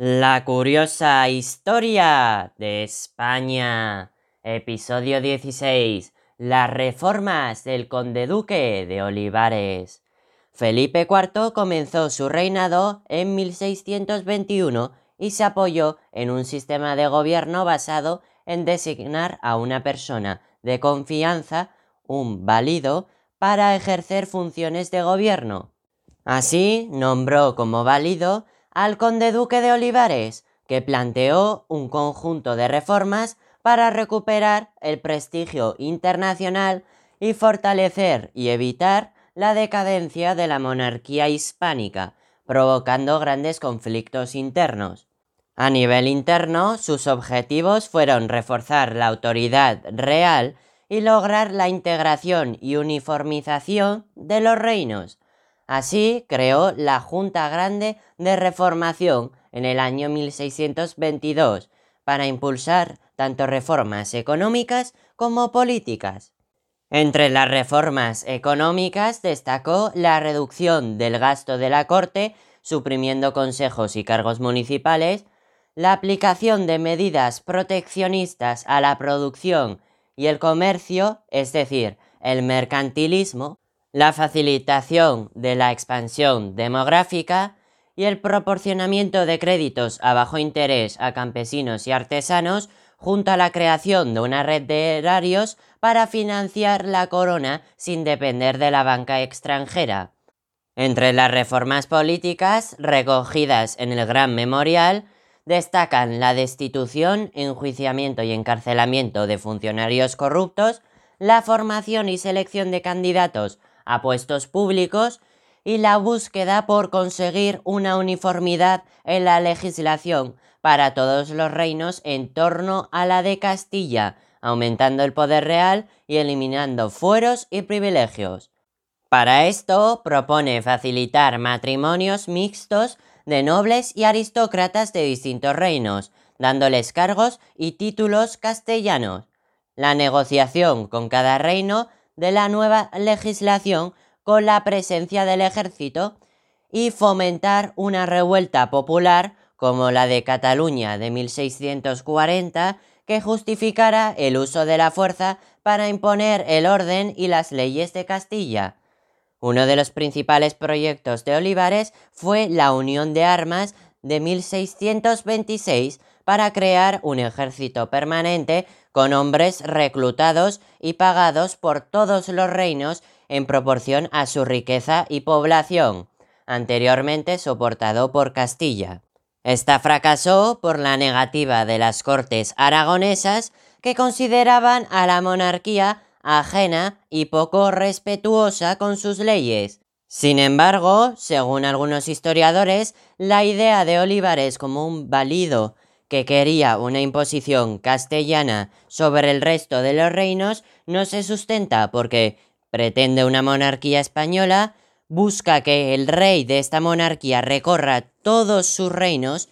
La curiosa historia de España. Episodio 16. Las reformas del conde duque de Olivares. Felipe IV comenzó su reinado en 1621 y se apoyó en un sistema de gobierno basado en designar a una persona de confianza, un válido, para ejercer funciones de gobierno. Así nombró como válido al conde duque de Olivares, que planteó un conjunto de reformas para recuperar el prestigio internacional y fortalecer y evitar la decadencia de la monarquía hispánica, provocando grandes conflictos internos. A nivel interno, sus objetivos fueron reforzar la autoridad real y lograr la integración y uniformización de los reinos, Así creó la Junta Grande de Reformación en el año 1622 para impulsar tanto reformas económicas como políticas. Entre las reformas económicas destacó la reducción del gasto de la corte, suprimiendo consejos y cargos municipales, la aplicación de medidas proteccionistas a la producción y el comercio, es decir, el mercantilismo, la facilitación de la expansión demográfica y el proporcionamiento de créditos a bajo interés a campesinos y artesanos, junto a la creación de una red de erarios para financiar la corona sin depender de la banca extranjera. Entre las reformas políticas recogidas en el Gran Memorial, destacan la destitución, enjuiciamiento y encarcelamiento de funcionarios corruptos, la formación y selección de candidatos a puestos públicos y la búsqueda por conseguir una uniformidad en la legislación para todos los reinos en torno a la de Castilla, aumentando el poder real y eliminando fueros y privilegios. Para esto propone facilitar matrimonios mixtos de nobles y aristócratas de distintos reinos, dándoles cargos y títulos castellanos. La negociación con cada reino de la nueva legislación con la presencia del ejército y fomentar una revuelta popular como la de Cataluña de 1640 que justificara el uso de la fuerza para imponer el orden y las leyes de Castilla. Uno de los principales proyectos de Olivares fue la Unión de Armas de 1626 para crear un ejército permanente con hombres reclutados y pagados por todos los reinos en proporción a su riqueza y población, anteriormente soportado por Castilla. Esta fracasó por la negativa de las cortes aragonesas que consideraban a la monarquía ajena y poco respetuosa con sus leyes. Sin embargo, según algunos historiadores, la idea de Olivares como un válido que quería una imposición castellana sobre el resto de los reinos no se sustenta porque pretende una monarquía española, busca que el rey de esta monarquía recorra todos sus reinos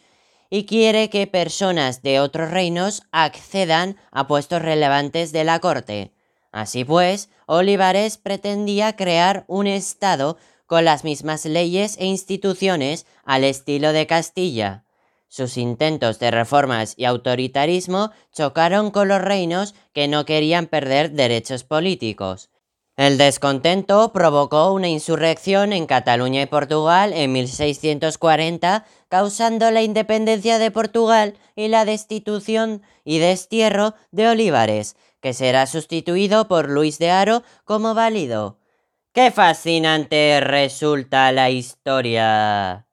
y quiere que personas de otros reinos accedan a puestos relevantes de la corte. Así pues, Olivares pretendía crear un Estado con las mismas leyes e instituciones al estilo de Castilla. Sus intentos de reformas y autoritarismo chocaron con los reinos que no querían perder derechos políticos. El descontento provocó una insurrección en Cataluña y Portugal en 1640, causando la independencia de Portugal y la destitución y destierro de Olivares, que será sustituido por Luis de Haro como válido. ¡Qué fascinante resulta la historia!